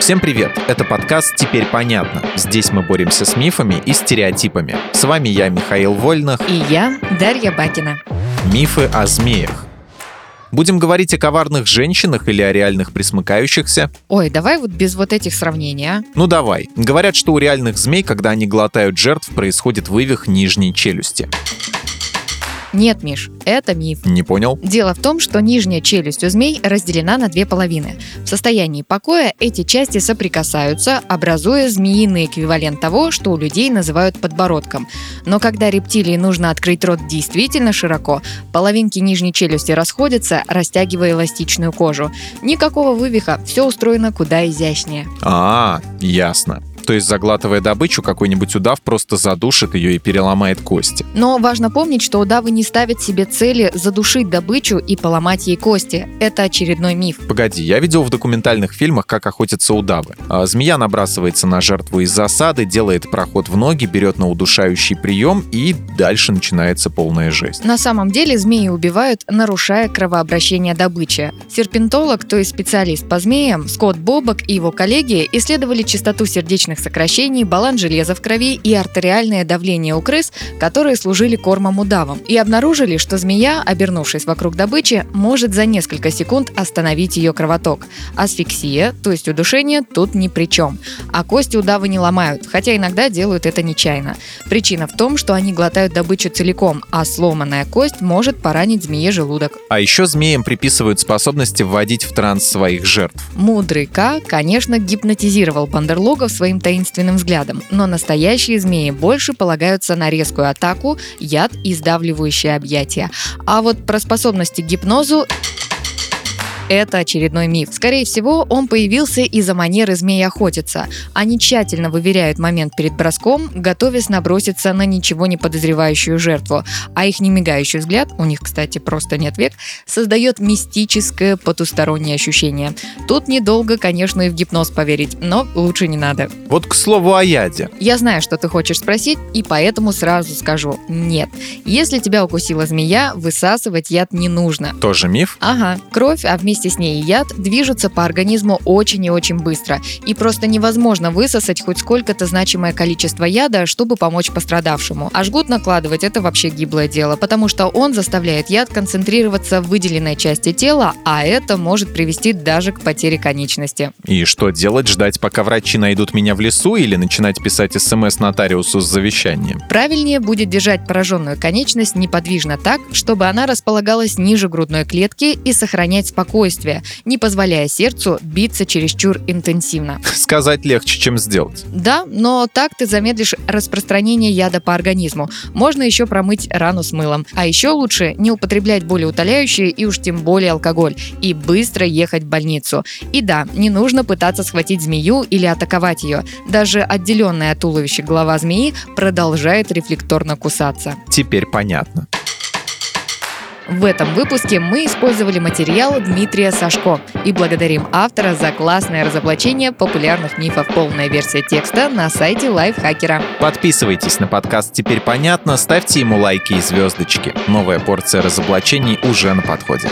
Всем привет! Это подкаст «Теперь понятно». Здесь мы боремся с мифами и стереотипами. С вами я, Михаил Вольных. И я, Дарья Бакина. Мифы о змеях. Будем говорить о коварных женщинах или о реальных присмыкающихся? Ой, давай вот без вот этих сравнений, а? Ну давай. Говорят, что у реальных змей, когда они глотают жертв, происходит вывих нижней челюсти. Нет, Миш, это миф. Не понял. Дело в том, что нижняя челюсть у змей разделена на две половины. В состоянии покоя эти части соприкасаются, образуя змеиный эквивалент того, что у людей называют подбородком. Но когда рептилии нужно открыть рот действительно широко, половинки нижней челюсти расходятся, растягивая эластичную кожу. Никакого вывиха, все устроено куда изящнее. А, ясно. То есть, заглатывая добычу, какой-нибудь удав просто задушит ее и переломает кости. Но важно помнить, что удавы не ставят себе цели задушить добычу и поломать ей кости. Это очередной миф. Погоди, я видел в документальных фильмах, как охотятся удавы. А змея набрасывается на жертву из засады, делает проход в ноги, берет на удушающий прием и дальше начинается полная жесть. На самом деле змеи убивают, нарушая кровообращение добычи. Серпентолог, то есть специалист по змеям, Скотт Бобок и его коллеги исследовали частоту сердечных сердечных сокращений, баланс железа в крови и артериальное давление у крыс, которые служили кормом удавам, и обнаружили, что змея, обернувшись вокруг добычи, может за несколько секунд остановить ее кровоток. Асфиксия, то есть удушение, тут ни при чем. А кости удавы не ломают, хотя иногда делают это нечаянно. Причина в том, что они глотают добычу целиком, а сломанная кость может поранить змее желудок. А еще змеям приписывают способности вводить в транс своих жертв. Мудрый К, конечно, гипнотизировал бандерлогов своим таинственным взглядом, но настоящие змеи больше полагаются на резкую атаку, яд и сдавливающее объятия. А вот про способности к гипнозу это очередной миф. Скорее всего, он появился из-за манеры змей охотиться. Они тщательно выверяют момент перед броском, готовясь наброситься на ничего не подозревающую жертву. А их немигающий взгляд, у них, кстати, просто нет век, создает мистическое потустороннее ощущение. Тут недолго, конечно, и в гипноз поверить, но лучше не надо. Вот к слову о яде. Я знаю, что ты хочешь спросить, и поэтому сразу скажу – нет. Если тебя укусила змея, высасывать яд не нужно. Тоже миф? Ага. Кровь, а вместе вместе с ней яд движутся по организму очень и очень быстро. И просто невозможно высосать хоть сколько-то значимое количество яда, чтобы помочь пострадавшему. А жгут накладывать – это вообще гиблое дело, потому что он заставляет яд концентрироваться в выделенной части тела, а это может привести даже к потере конечности. И что делать? Ждать, пока врачи найдут меня в лесу или начинать писать смс нотариусу с завещанием? Правильнее будет держать пораженную конечность неподвижно так, чтобы она располагалась ниже грудной клетки и сохранять спокойствие спокойствие, не позволяя сердцу биться чересчур интенсивно. Сказать легче, чем сделать. Да, но так ты замедлишь распространение яда по организму. Можно еще промыть рану с мылом. А еще лучше не употреблять более утоляющие и уж тем более алкоголь. И быстро ехать в больницу. И да, не нужно пытаться схватить змею или атаковать ее. Даже отделенная от туловища голова змеи продолжает рефлекторно кусаться. Теперь понятно. В этом выпуске мы использовали материал Дмитрия Сашко и благодарим автора за классное разоблачение популярных мифов. Полная версия текста на сайте Лайфхакера. Подписывайтесь на подкаст «Теперь понятно», ставьте ему лайки и звездочки. Новая порция разоблачений уже на подходе.